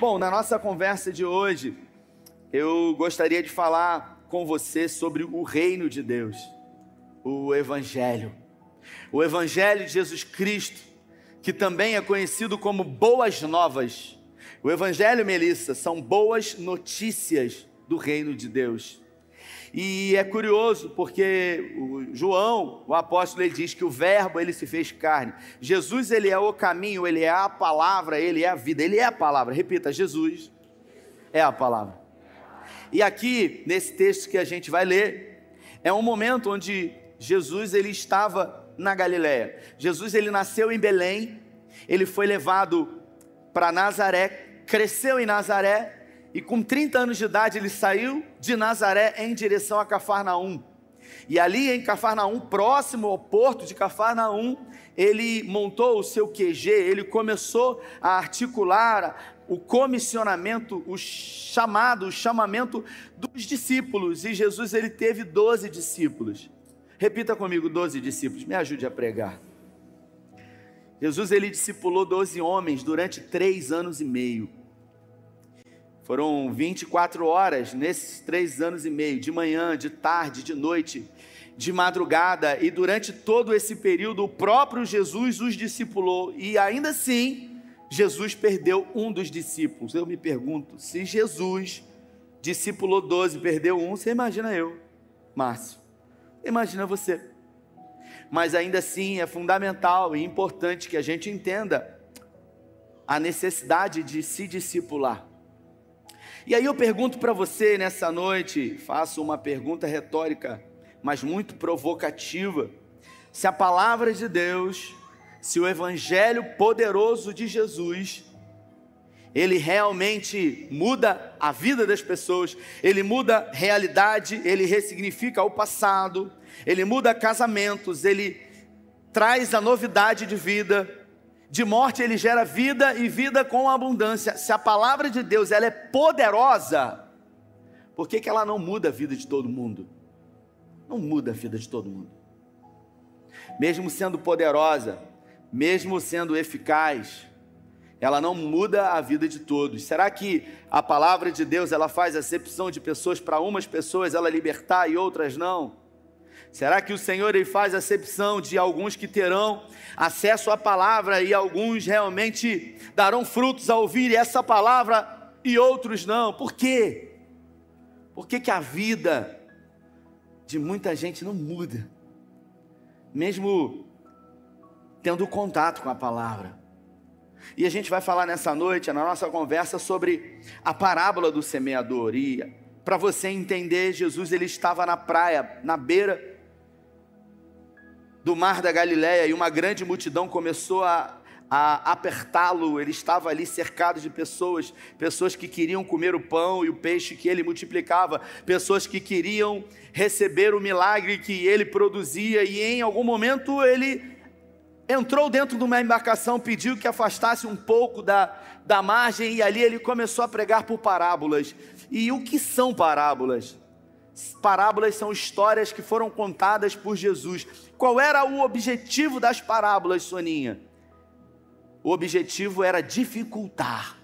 Bom, na nossa conversa de hoje, eu gostaria de falar com você sobre o reino de Deus, o Evangelho. O Evangelho de Jesus Cristo, que também é conhecido como Boas Novas. O Evangelho, Melissa, são boas notícias do reino de Deus. E é curioso porque o João, o apóstolo, ele diz que o verbo ele se fez carne. Jesus ele é o caminho, ele é a palavra, ele é a vida, ele é a palavra. Repita, Jesus é a palavra. E aqui nesse texto que a gente vai ler, é um momento onde Jesus ele estava na Galiléia. Jesus ele nasceu em Belém, ele foi levado para Nazaré, cresceu em Nazaré e com 30 anos de idade ele saiu de Nazaré em direção a Cafarnaum. E ali em Cafarnaum, próximo ao porto de Cafarnaum, ele montou o seu QG, ele começou a articular o comissionamento, o chamado, o chamamento dos discípulos. E Jesus ele teve 12 discípulos. Repita comigo, 12 discípulos. Me ajude a pregar. Jesus ele discipulou 12 homens durante três anos e meio. Foram 24 horas nesses três anos e meio, de manhã, de tarde, de noite, de madrugada, e durante todo esse período o próprio Jesus os discipulou, e ainda assim, Jesus perdeu um dos discípulos. Eu me pergunto, se Jesus discipulou 12, perdeu um, você imagina eu, Márcio, imagina você. Mas ainda assim é fundamental e importante que a gente entenda a necessidade de se discipular. E aí eu pergunto para você nessa noite, faço uma pergunta retórica, mas muito provocativa. Se a palavra de Deus, se o evangelho poderoso de Jesus, ele realmente muda a vida das pessoas, ele muda realidade, ele ressignifica o passado, ele muda casamentos, ele traz a novidade de vida, de morte ele gera vida e vida com abundância. Se a palavra de Deus ela é poderosa, por que, que ela não muda a vida de todo mundo? Não muda a vida de todo mundo. Mesmo sendo poderosa, mesmo sendo eficaz, ela não muda a vida de todos. Será que a palavra de Deus ela faz acepção de pessoas para umas pessoas ela libertar e outras não? Será que o Senhor ele faz acepção de alguns que terão acesso à palavra e alguns realmente darão frutos ao ouvir essa palavra e outros não? Por quê? Por que, que a vida de muita gente não muda? Mesmo tendo contato com a palavra. E a gente vai falar nessa noite, na nossa conversa, sobre a parábola do semeador. E para você entender, Jesus ele estava na praia, na beira do mar da Galiléia e uma grande multidão começou a, a apertá-lo. Ele estava ali cercado de pessoas, pessoas que queriam comer o pão e o peixe que ele multiplicava, pessoas que queriam receber o milagre que ele produzia, e em algum momento ele entrou dentro de uma embarcação, pediu que afastasse um pouco da, da margem, e ali ele começou a pregar por parábolas. E o que são parábolas? Parábolas são histórias que foram contadas por Jesus. Qual era o objetivo das parábolas, Soninha? O objetivo era dificultar,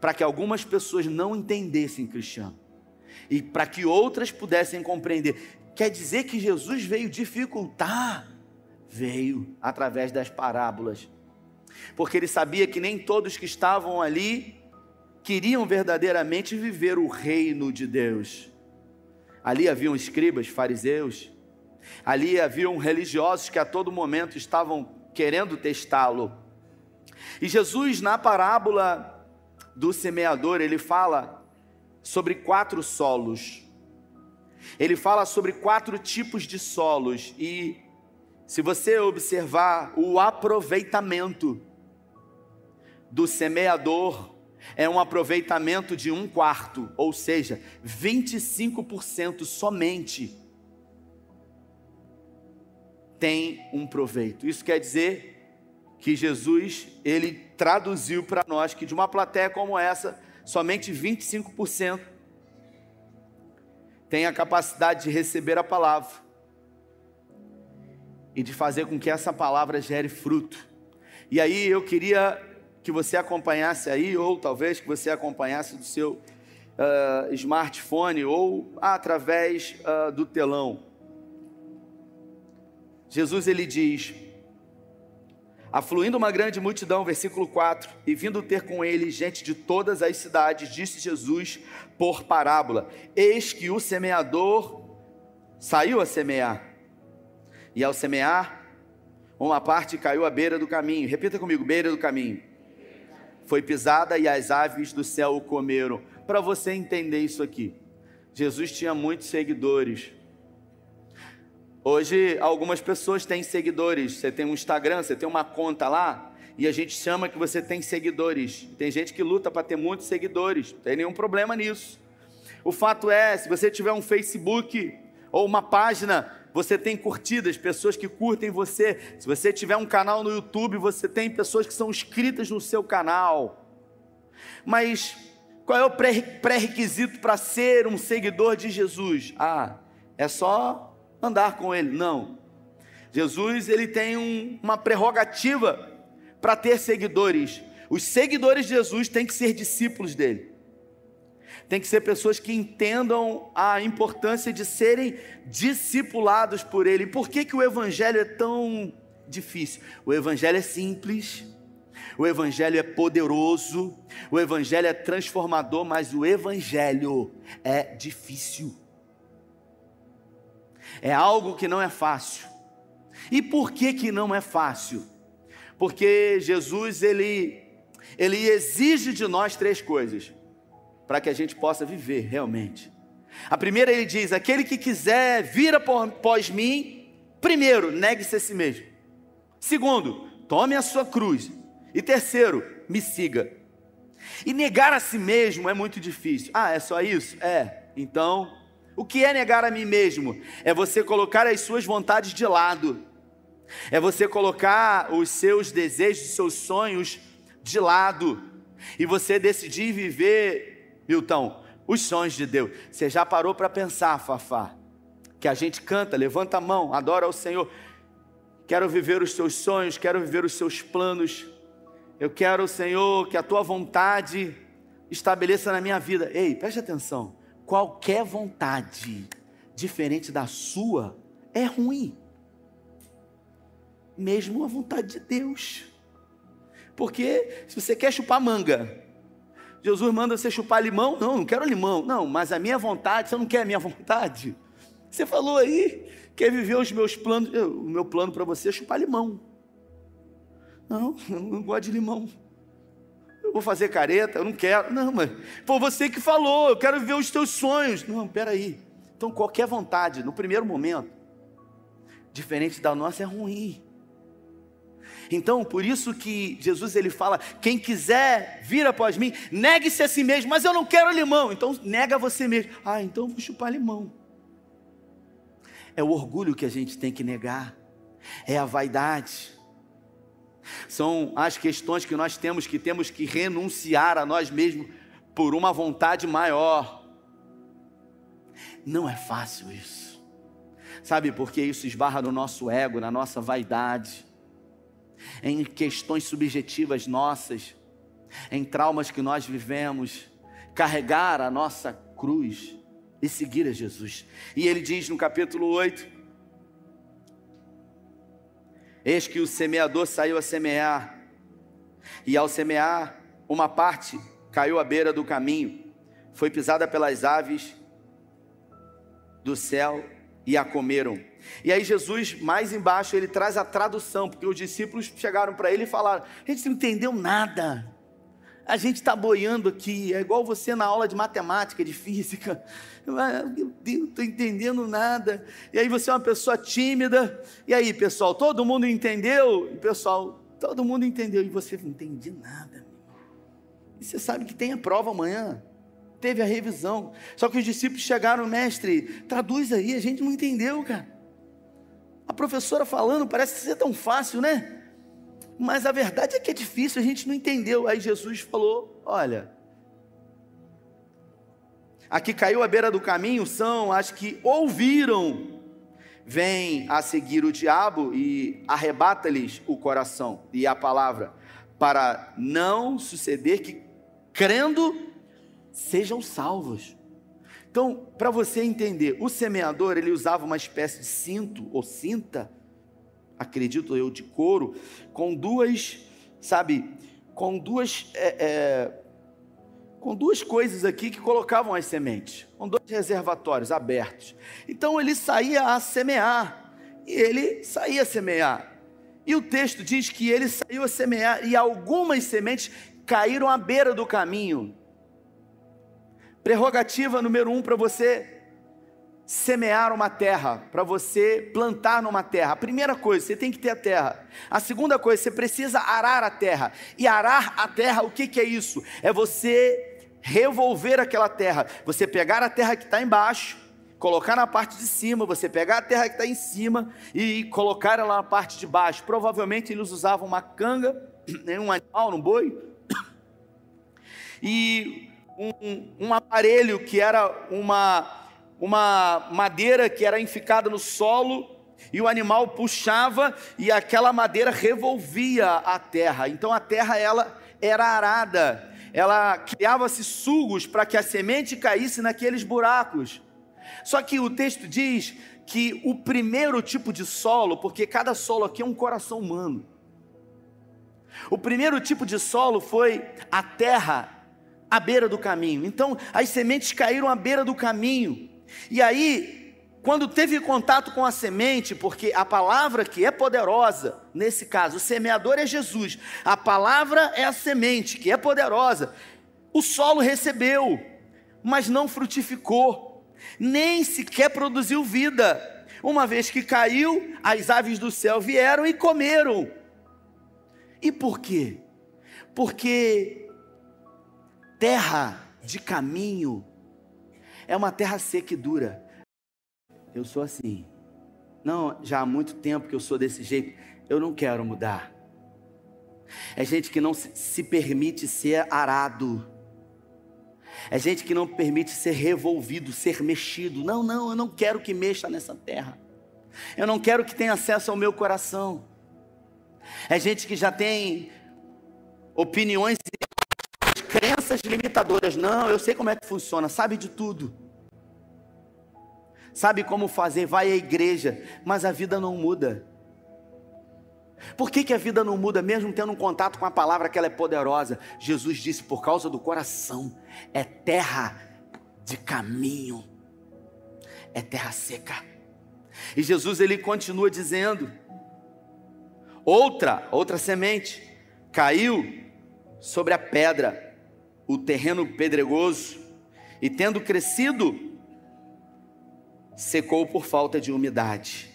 para que algumas pessoas não entendessem cristiano e para que outras pudessem compreender. Quer dizer que Jesus veio dificultar? Veio através das parábolas, porque ele sabia que nem todos que estavam ali queriam verdadeiramente viver o reino de Deus. Ali haviam escribas, fariseus, ali haviam religiosos que a todo momento estavam querendo testá-lo. E Jesus, na parábola do semeador, ele fala sobre quatro solos. Ele fala sobre quatro tipos de solos e se você observar o aproveitamento do semeador é um aproveitamento de um quarto, ou seja, 25% somente tem um proveito. Isso quer dizer que Jesus, ele traduziu para nós que de uma plateia como essa, somente 25% tem a capacidade de receber a palavra e de fazer com que essa palavra gere fruto. E aí eu queria que você acompanhasse aí, ou talvez que você acompanhasse do seu uh, smartphone ou através uh, do telão. Jesus ele diz: Afluindo uma grande multidão, versículo 4, e vindo ter com ele gente de todas as cidades, disse Jesus por parábola: Eis que o semeador saiu a semear, e ao semear, uma parte caiu à beira do caminho. Repita comigo: beira do caminho. Foi pisada e as aves do céu o comeram. Para você entender isso aqui, Jesus tinha muitos seguidores. Hoje, algumas pessoas têm seguidores. Você tem um Instagram, você tem uma conta lá, e a gente chama que você tem seguidores. Tem gente que luta para ter muitos seguidores, não tem nenhum problema nisso. O fato é, se você tiver um Facebook ou uma página, você tem curtidas, pessoas que curtem você. Se você tiver um canal no YouTube, você tem pessoas que são inscritas no seu canal. Mas qual é o pré-requisito para ser um seguidor de Jesus? Ah, é só andar com ele. Não. Jesus ele tem um, uma prerrogativa para ter seguidores. Os seguidores de Jesus têm que ser discípulos dele. Tem que ser pessoas que entendam a importância de serem discipulados por ele. Por que, que o evangelho é tão difícil? O evangelho é simples, o evangelho é poderoso, o evangelho é transformador, mas o evangelho é difícil é algo que não é fácil. E por que que não é fácil? Porque Jesus ele ele exige de nós três coisas para que a gente possa viver realmente. A primeira ele diz: aquele que quiser vir após mim, primeiro, negue-se a si mesmo. Segundo, tome a sua cruz. E terceiro, me siga. E negar a si mesmo é muito difícil. Ah, é só isso? É. Então, o que é negar a mim mesmo? É você colocar as suas vontades de lado. É você colocar os seus desejos, os seus sonhos de lado. E você decidir viver, Milton, os sonhos de Deus. Você já parou para pensar, Fafá? Que a gente canta, levanta a mão, adora ao Senhor. Quero viver os seus sonhos, quero viver os seus planos. Eu quero, Senhor, que a tua vontade estabeleça na minha vida. Ei, preste atenção qualquer vontade diferente da sua é ruim. Mesmo a vontade de Deus. Porque se você quer chupar manga, Jesus manda você chupar limão? Não, não quero limão. Não, mas a minha vontade, você não quer a minha vontade? Você falou aí, quer viver os meus planos, o meu plano para você é chupar limão. Não, eu não gosto de limão eu vou fazer careta, eu não quero. Não, mas foi você que falou, eu quero viver os teus sonhos. Não, peraí. Então, qualquer vontade, no primeiro momento, diferente da nossa, é ruim. Então, por isso que Jesus ele fala: quem quiser vir após mim, negue-se a si mesmo, mas eu não quero limão. Então, nega você mesmo. Ah, então eu vou chupar limão. É o orgulho que a gente tem que negar, é a vaidade. São as questões que nós temos que temos que renunciar a nós mesmos por uma vontade maior. Não é fácil isso. Sabe por que isso esbarra no nosso ego, na nossa vaidade, em questões subjetivas nossas, em traumas que nós vivemos, carregar a nossa cruz e seguir a Jesus. E ele diz no capítulo 8: Eis que o semeador saiu a semear, e ao semear, uma parte caiu à beira do caminho, foi pisada pelas aves do céu e a comeram. E aí Jesus, mais embaixo, ele traz a tradução, porque os discípulos chegaram para ele e falaram: a gente não entendeu nada. A gente está boiando aqui, é igual você na aula de matemática, de física. Ah, meu Deus, não estou entendendo nada. E aí você é uma pessoa tímida. E aí, pessoal, todo mundo entendeu? E pessoal, todo mundo entendeu. E você não entendi nada. E você sabe que tem a prova amanhã. Teve a revisão. Só que os discípulos chegaram, mestre, traduz aí, a gente não entendeu, cara. A professora falando parece ser tão fácil, né? Mas a verdade é que é difícil, a gente não entendeu. Aí Jesus falou: Olha, aqui caiu à beira do caminho são as que ouviram, vêm a seguir o diabo e arrebata-lhes o coração e a palavra, para não suceder que, crendo, sejam salvos. Então, para você entender, o semeador ele usava uma espécie de cinto ou cinta, acredito eu, de couro, com duas, sabe, com duas, é, é, com duas coisas aqui que colocavam as sementes, com dois reservatórios abertos. Então ele saía a semear e ele saía a semear. E o texto diz que ele saiu a semear e algumas sementes caíram à beira do caminho. Prerrogativa número um para você semear uma terra, para você plantar numa terra. A primeira coisa, você tem que ter a terra. A segunda coisa, você precisa arar a terra. E arar a terra, o que, que é isso? É você revolver aquela terra. Você pegar a terra que está embaixo colocar na parte de cima, você pegar a terra que está em cima e colocar ela na parte de baixo. Provavelmente eles usavam uma canga, né, um animal, um boi, e um, um aparelho que era uma, uma madeira que era enficada no solo, e o animal puxava e aquela madeira revolvia a terra. Então a terra ela era arada, ela criava-se sugos para que a semente caísse naqueles buracos. Só que o texto diz que o primeiro tipo de solo, porque cada solo aqui é um coração humano. O primeiro tipo de solo foi a terra à beira do caminho. Então, as sementes caíram à beira do caminho. E aí, quando teve contato com a semente, porque a palavra que é poderosa, nesse caso, o semeador é Jesus, a palavra é a semente que é poderosa. O solo recebeu, mas não frutificou nem sequer produziu vida. Uma vez que caiu, as aves do céu vieram e comeram. E por quê? Porque terra de caminho é uma terra seca e dura. Eu sou assim. Não, já há muito tempo que eu sou desse jeito. Eu não quero mudar. É gente que não se permite ser arado é gente que não permite ser revolvido, ser mexido. Não, não, eu não quero que mexa nessa terra. Eu não quero que tenha acesso ao meu coração. É gente que já tem opiniões crenças limitadoras. Não, eu sei como é que funciona, sabe de tudo. Sabe como fazer, vai à igreja, mas a vida não muda. Por que, que a vida não muda, mesmo tendo um contato com a palavra que ela é poderosa? Jesus disse: por causa do coração, é terra de caminho, é terra seca. E Jesus ele continua dizendo: outra, outra semente caiu sobre a pedra, o terreno pedregoso, e tendo crescido, secou por falta de umidade.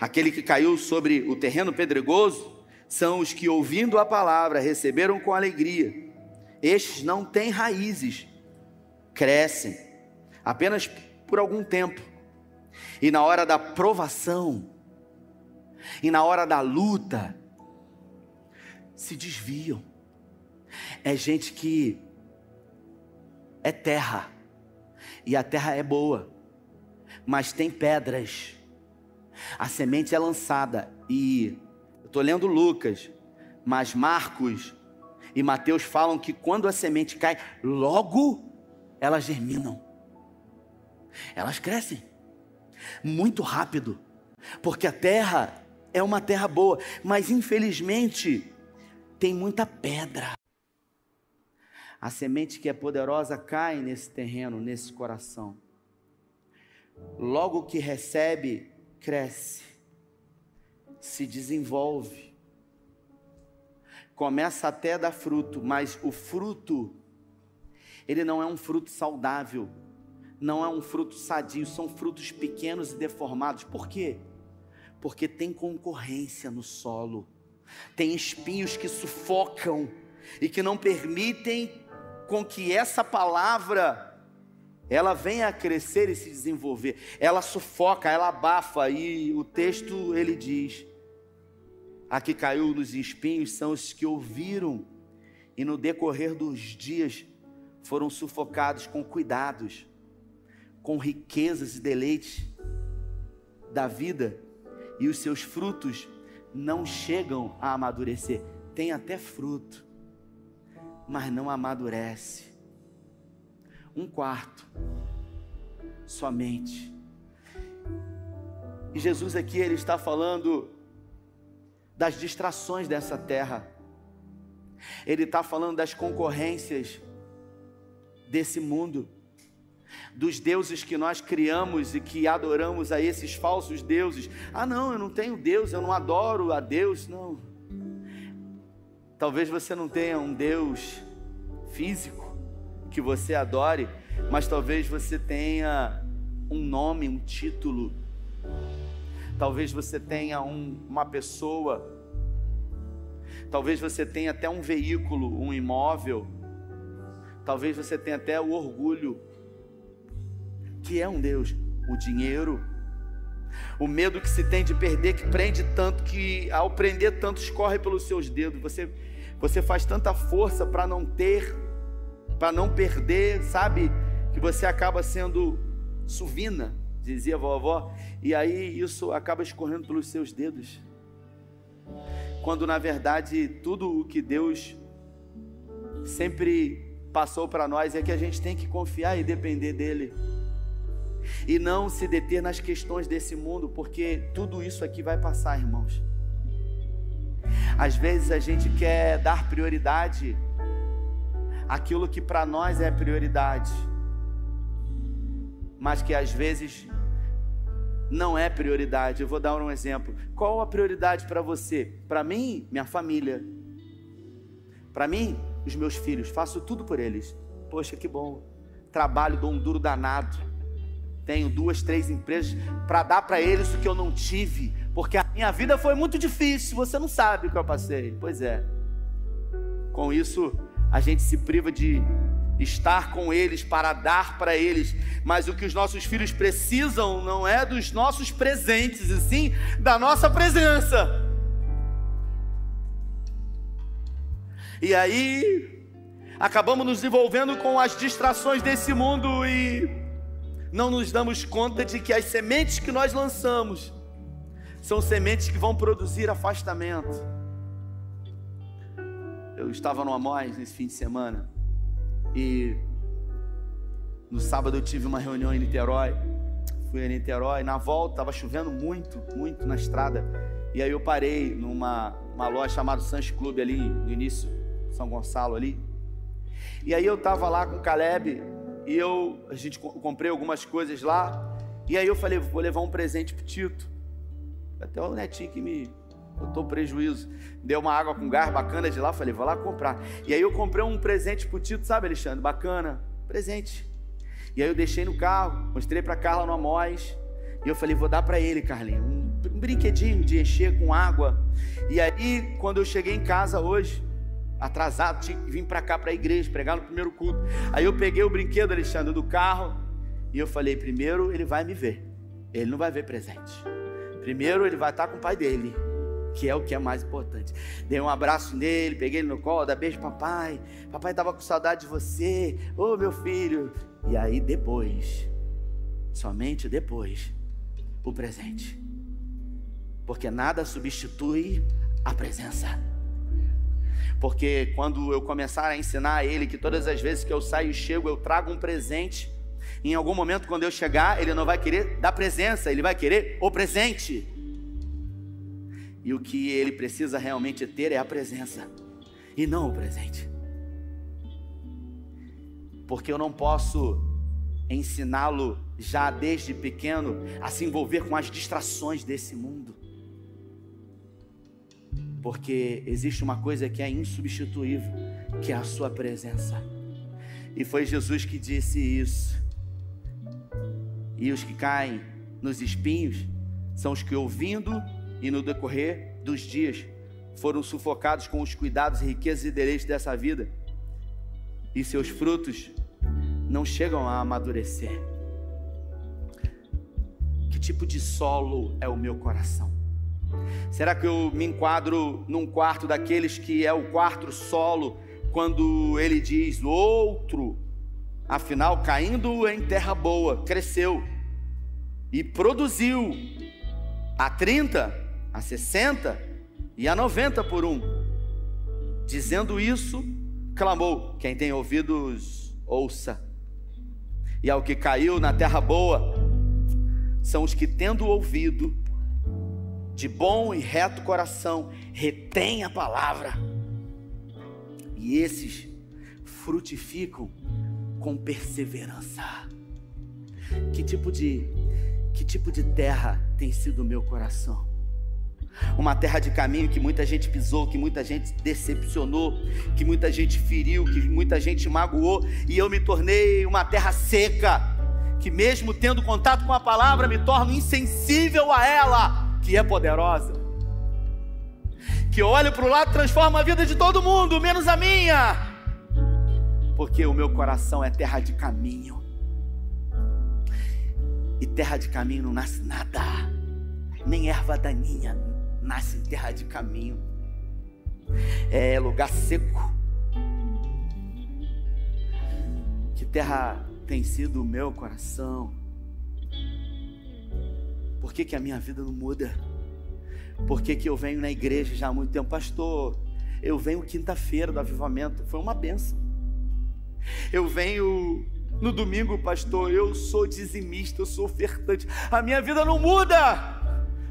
Aquele que caiu sobre o terreno pedregoso são os que, ouvindo a palavra, receberam com alegria. Estes não têm raízes, crescem apenas por algum tempo. E na hora da provação, e na hora da luta, se desviam. É gente que é terra, e a terra é boa, mas tem pedras a semente é lançada e eu estou lendo Lucas, mas Marcos e Mateus falam que quando a semente cai, logo elas germinam. Elas crescem muito rápido, porque a terra é uma terra boa, mas infelizmente tem muita pedra. A semente que é poderosa cai nesse terreno, nesse coração. Logo que recebe cresce, se desenvolve, começa até a dar fruto, mas o fruto, ele não é um fruto saudável, não é um fruto sadio, são frutos pequenos e deformados. Por quê? Porque tem concorrência no solo, tem espinhos que sufocam e que não permitem com que essa palavra ela vem a crescer e se desenvolver. Ela sufoca, ela abafa e o texto ele diz: a que caiu nos espinhos são os que ouviram e no decorrer dos dias foram sufocados com cuidados, com riquezas e deleites da vida, e os seus frutos não chegam a amadurecer. tem até fruto, mas não amadurece. Um quarto, somente. E Jesus aqui ele está falando das distrações dessa terra. Ele está falando das concorrências desse mundo, dos deuses que nós criamos e que adoramos a esses falsos deuses. Ah, não, eu não tenho Deus, eu não adoro a Deus, não. Talvez você não tenha um Deus físico que você adore, mas talvez você tenha um nome, um título. Talvez você tenha um, uma pessoa. Talvez você tenha até um veículo, um imóvel. Talvez você tenha até o orgulho, que é um Deus, o dinheiro. O medo que se tem de perder, que prende tanto, que ao prender tanto escorre pelos seus dedos. Você, você faz tanta força para não ter, para não perder, sabe? Que você acaba sendo suvina, dizia a vovó, e aí isso acaba escorrendo pelos seus dedos. Quando na verdade tudo o que Deus sempre passou para nós é que a gente tem que confiar e depender dele. E não se deter nas questões desse mundo, porque tudo isso aqui vai passar, irmãos. Às vezes a gente quer dar prioridade àquilo que para nós é prioridade, mas que às vezes não é prioridade. Eu vou dar um exemplo. Qual a prioridade para você? Para mim, minha família. Para mim, os meus filhos, faço tudo por eles. Poxa, que bom. Trabalho, dou um duro danado. Tenho duas, três empresas para dar para eles o que eu não tive, porque a minha vida foi muito difícil. Você não sabe o que eu passei. Pois é. Com isso, a gente se priva de estar com eles para dar para eles, mas o que os nossos filhos precisam não é dos nossos presentes, e sim da nossa presença. E aí, acabamos nos envolvendo com as distrações desse mundo e não nos damos conta de que as sementes que nós lançamos são sementes que vão produzir afastamento. Eu estava no Amós nesse fim de semana e no sábado eu tive uma reunião em Niterói. Fui a Niterói, na volta estava chovendo muito, muito na estrada. E aí eu parei numa uma loja chamada Sanches Clube ali no início são Gonçalo ali. E aí eu tava lá com o Caleb e eu a gente comprei algumas coisas lá. E aí eu falei, vou levar um presente pro Tito. Até o netinho que me botou prejuízo. Deu uma água com gás bacana de lá, falei, vou lá comprar. E aí eu comprei um presente pro Tito, sabe, Alexandre? Bacana, presente. E aí eu deixei no carro, mostrei para Carla no Amós. E eu falei, vou dar para ele, Carlinhos, um, um brinquedinho de encher com água. E aí, quando eu cheguei em casa hoje, atrasado, tinha que vir para cá para a igreja, pregar no primeiro culto. Aí eu peguei o brinquedo, Alexandre, do carro, e eu falei: primeiro ele vai me ver, ele não vai ver presente. Primeiro ele vai estar com o pai dele, que é o que é mais importante. Dei um abraço nele, peguei ele no colo, dá beijo, papai. Papai estava com saudade de você, ô oh, meu filho. E aí depois, somente depois, o presente. Porque nada substitui a presença. Porque quando eu começar a ensinar a ele que todas as vezes que eu saio e chego, eu trago um presente, em algum momento, quando eu chegar, ele não vai querer dar presença, ele vai querer o presente. E o que ele precisa realmente ter é a presença, e não o presente. Porque eu não posso ensiná-lo já desde pequeno a se envolver com as distrações desse mundo porque existe uma coisa que é insubstituível, que é a sua presença. E foi Jesus que disse isso. E os que caem nos espinhos são os que ouvindo e no decorrer dos dias foram sufocados com os cuidados, riquezas e deleites dessa vida. E seus frutos não chegam a amadurecer. Que tipo de solo é o meu coração? Será que eu me enquadro num quarto daqueles que é o quarto solo, quando ele diz outro, afinal, caindo em terra boa, cresceu e produziu a 30, a 60 e a 90 por um. Dizendo isso, clamou: Quem tem ouvidos, ouça. E ao que caiu na terra boa, são os que, tendo ouvido, de bom e reto coração, retém a palavra. E esses frutificam com perseverança. Que tipo de que tipo de terra tem sido o meu coração? Uma terra de caminho que muita gente pisou, que muita gente decepcionou, que muita gente feriu, que muita gente magoou, e eu me tornei uma terra seca, que mesmo tendo contato com a palavra, me torno insensível a ela, que é poderosa. Que eu olho para o lado, transforma a vida de todo mundo, menos a minha, porque o meu coração é terra de caminho, e terra de caminho não nasce nada, nem erva daninha, nasce em terra de caminho, é lugar seco. Que terra tem sido o meu coração? Por que, que a minha vida não muda? Por que, que eu venho na igreja já há muito tempo? Pastor, eu venho quinta-feira do avivamento, foi uma benção. Eu venho no domingo, pastor, eu sou dizimista, eu sou ofertante. A minha vida não muda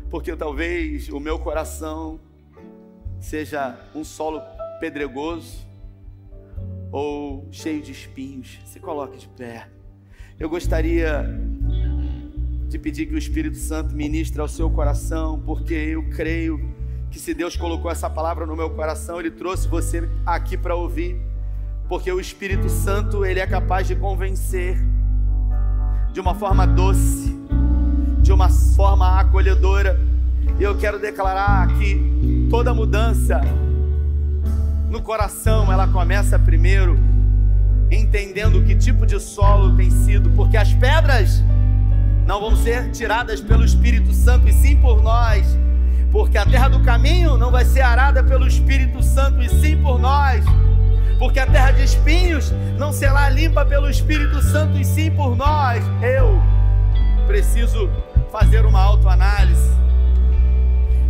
porque talvez o meu coração seja um solo pedregoso ou cheio de espinhos. Se coloque de pé. Eu gostaria pedir que o Espírito Santo ministre ao seu coração, porque eu creio que se Deus colocou essa palavra no meu coração, Ele trouxe você aqui para ouvir, porque o Espírito Santo ele é capaz de convencer de uma forma doce de uma forma acolhedora. E eu quero declarar que toda mudança no coração, ela começa primeiro entendendo que tipo de solo tem sido, porque as pedras não vão ser tiradas pelo Espírito Santo e sim por nós, porque a terra do caminho não vai ser arada pelo Espírito Santo e sim por nós, porque a terra de espinhos não será limpa pelo Espírito Santo e sim por nós. Eu preciso fazer uma autoanálise.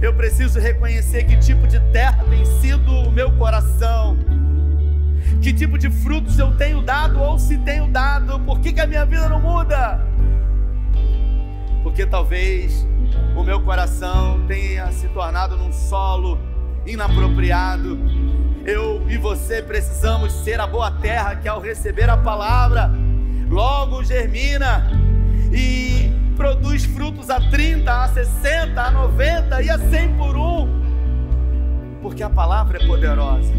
Eu preciso reconhecer que tipo de terra tem sido o meu coração. Que tipo de frutos eu tenho dado ou se tenho dado. Por que, que a minha vida não muda? Porque talvez o meu coração tenha se tornado num solo inapropriado. Eu e você precisamos ser a boa terra que ao receber a palavra, logo germina e produz frutos a 30, a 60, a 90 e a 100 por um, porque a palavra é poderosa.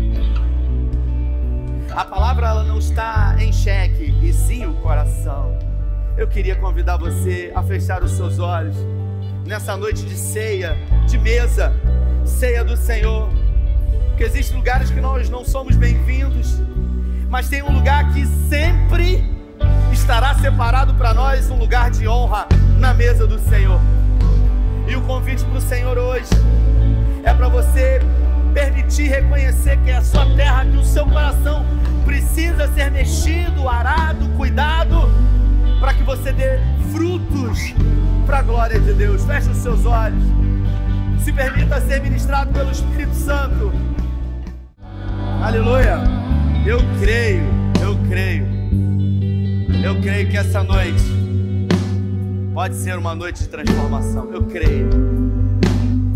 A palavra ela não está em xeque, e sim o coração. Eu queria convidar você a fechar os seus olhos nessa noite de ceia, de mesa, ceia do Senhor. Porque existem lugares que nós não somos bem-vindos, mas tem um lugar que sempre estará separado para nós um lugar de honra na mesa do Senhor. E o convite para o Senhor hoje é para você permitir reconhecer que é a sua terra, que o seu coração frutos para a glória de Deus. Feche os seus olhos. Se permita ser ministrado pelo Espírito Santo. Aleluia. Eu creio, eu creio. Eu creio que essa noite pode ser uma noite de transformação. Eu creio.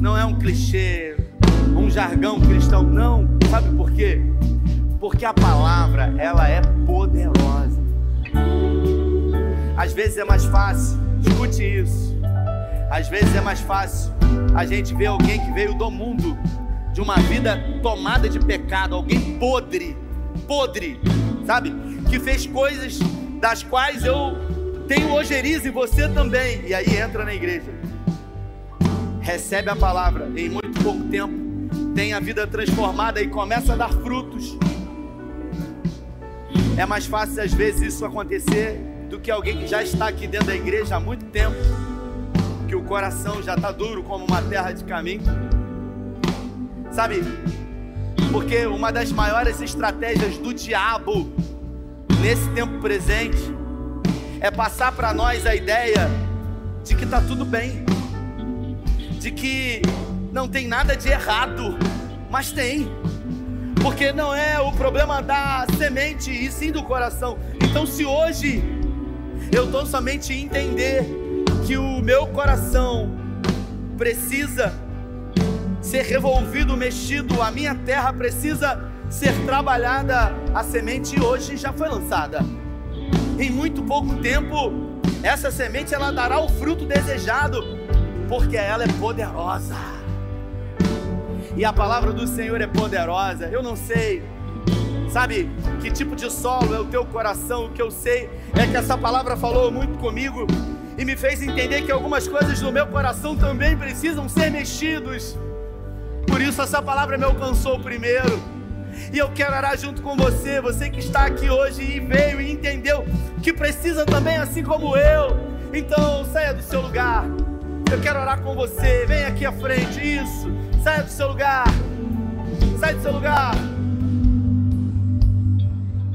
Não é um clichê, um jargão cristão, não. Sabe por quê? Porque a palavra, ela é poderosa. Às vezes é mais fácil, escute isso. Às vezes é mais fácil a gente ver alguém que veio do mundo, de uma vida tomada de pecado, alguém podre, podre, sabe? Que fez coisas das quais eu tenho ojeriza e você também. E aí entra na igreja, recebe a palavra em muito pouco tempo, tem a vida transformada e começa a dar frutos. É mais fácil às vezes isso acontecer do que alguém que já está aqui dentro da igreja há muito tempo, que o coração já está duro como uma terra de caminho. Sabe? Porque uma das maiores estratégias do diabo nesse tempo presente, é passar para nós a ideia de que está tudo bem, de que não tem nada de errado, mas tem. Porque não é o problema da semente, e sim do coração. Então, se hoje eu estou somente entender que o meu coração precisa ser revolvido, mexido, a minha terra precisa ser trabalhada, a semente hoje já foi lançada. Em muito pouco tempo, essa semente ela dará o fruto desejado, porque ela é poderosa. E a palavra do Senhor é poderosa. Eu não sei, sabe, que tipo de solo é o teu coração. O que eu sei é que essa palavra falou muito comigo e me fez entender que algumas coisas no meu coração também precisam ser mexidos. Por isso essa palavra me alcançou primeiro. E eu quero orar junto com você, você que está aqui hoje e veio e entendeu que precisa também, assim como eu. Então saia do seu lugar. Eu quero orar com você. Vem aqui à frente. Isso. Saia do seu lugar. Sai do seu lugar.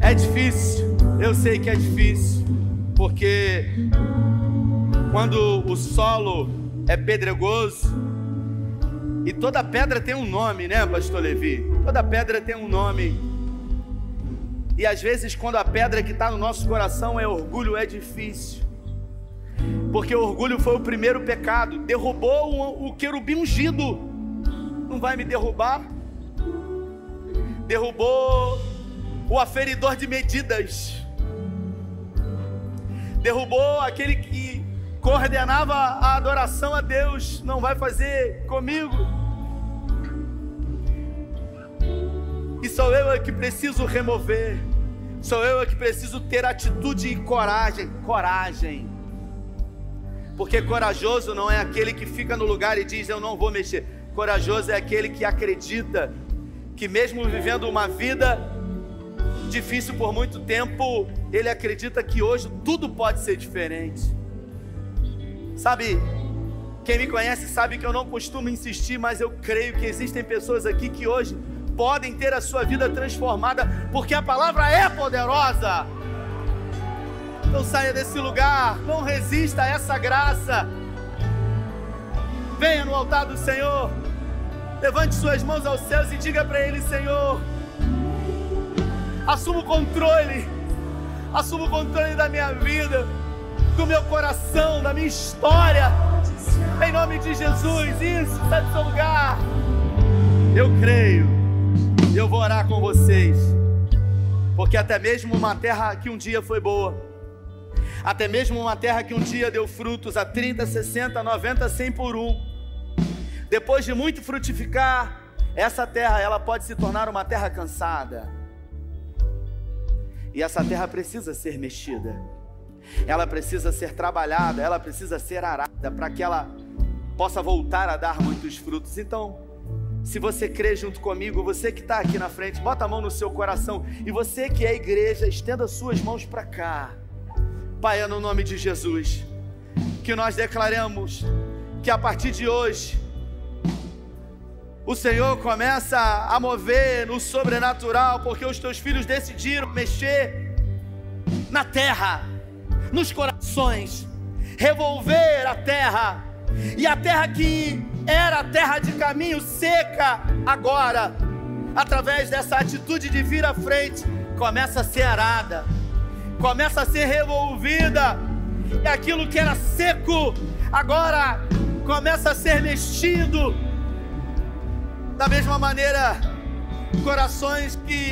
É difícil. Eu sei que é difícil. Porque quando o solo é pedregoso, e toda pedra tem um nome, né, Pastor Levi? Toda pedra tem um nome. E às vezes, quando a pedra que está no nosso coração é orgulho, é difícil. Porque orgulho foi o primeiro pecado, derrubou o querubim ungido. Não vai me derrubar? Derrubou o aferidor de medidas. Derrubou aquele que coordenava a adoração a Deus. Não vai fazer comigo? E sou eu é que preciso remover. Sou eu é que preciso ter atitude e coragem. Coragem. Porque corajoso não é aquele que fica no lugar e diz eu não vou mexer. Corajoso é aquele que acredita que mesmo vivendo uma vida difícil por muito tempo, ele acredita que hoje tudo pode ser diferente. Sabe, quem me conhece sabe que eu não costumo insistir, mas eu creio que existem pessoas aqui que hoje podem ter a sua vida transformada, porque a palavra é poderosa. Então saia desse lugar, não resista a essa graça. Venha no altar do Senhor, levante suas mãos aos céus e diga para Ele: Senhor, assuma o controle, assuma o controle da minha vida, do meu coração, da minha história. Em nome de Jesus, isso, sai do seu lugar. Eu creio eu vou orar com vocês, porque até mesmo uma terra que um dia foi boa, até mesmo uma terra que um dia deu frutos a 30, 60, 90, 100 por um, depois de muito frutificar, essa terra ela pode se tornar uma terra cansada. E essa terra precisa ser mexida. Ela precisa ser trabalhada, ela precisa ser arada para que ela possa voltar a dar muitos frutos. Então, se você crê junto comigo, você que está aqui na frente, bota a mão no seu coração. E você que é igreja, estenda suas mãos para cá. Pai, é no nome de Jesus, que nós declaramos que a partir de hoje, o Senhor começa a mover no sobrenatural, porque os teus filhos decidiram mexer na terra, nos corações, revolver a terra, e a terra que era terra de caminho seca, agora, através dessa atitude de vir à frente, começa a ser arada, começa a ser revolvida, e aquilo que era seco, agora começa a ser mexido. Da mesma maneira, corações que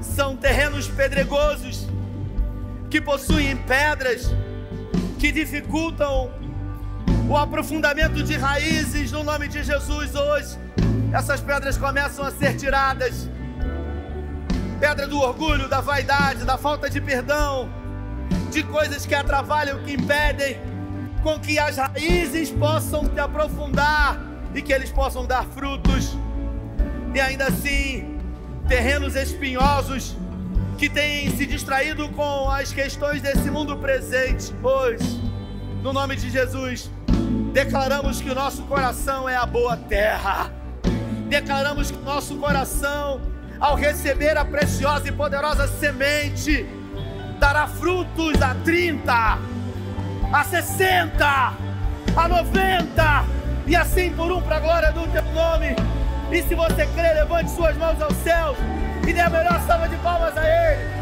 são terrenos pedregosos, que possuem pedras, que dificultam o aprofundamento de raízes no nome de Jesus hoje. Essas pedras começam a ser tiradas. Pedra do orgulho, da vaidade, da falta de perdão, de coisas que atrapalham, que impedem com que as raízes possam se aprofundar e que eles possam dar frutos. E ainda assim, terrenos espinhosos que têm se distraído com as questões desse mundo presente hoje. No nome de Jesus, Declaramos que o nosso coração é a boa terra. Declaramos que o nosso coração, ao receber a preciosa e poderosa semente, dará frutos a 30, a 60, a 90 e assim por um para a glória do teu nome. E se você crê, levante suas mãos aos céus e dê a melhor salva de palmas a Ele.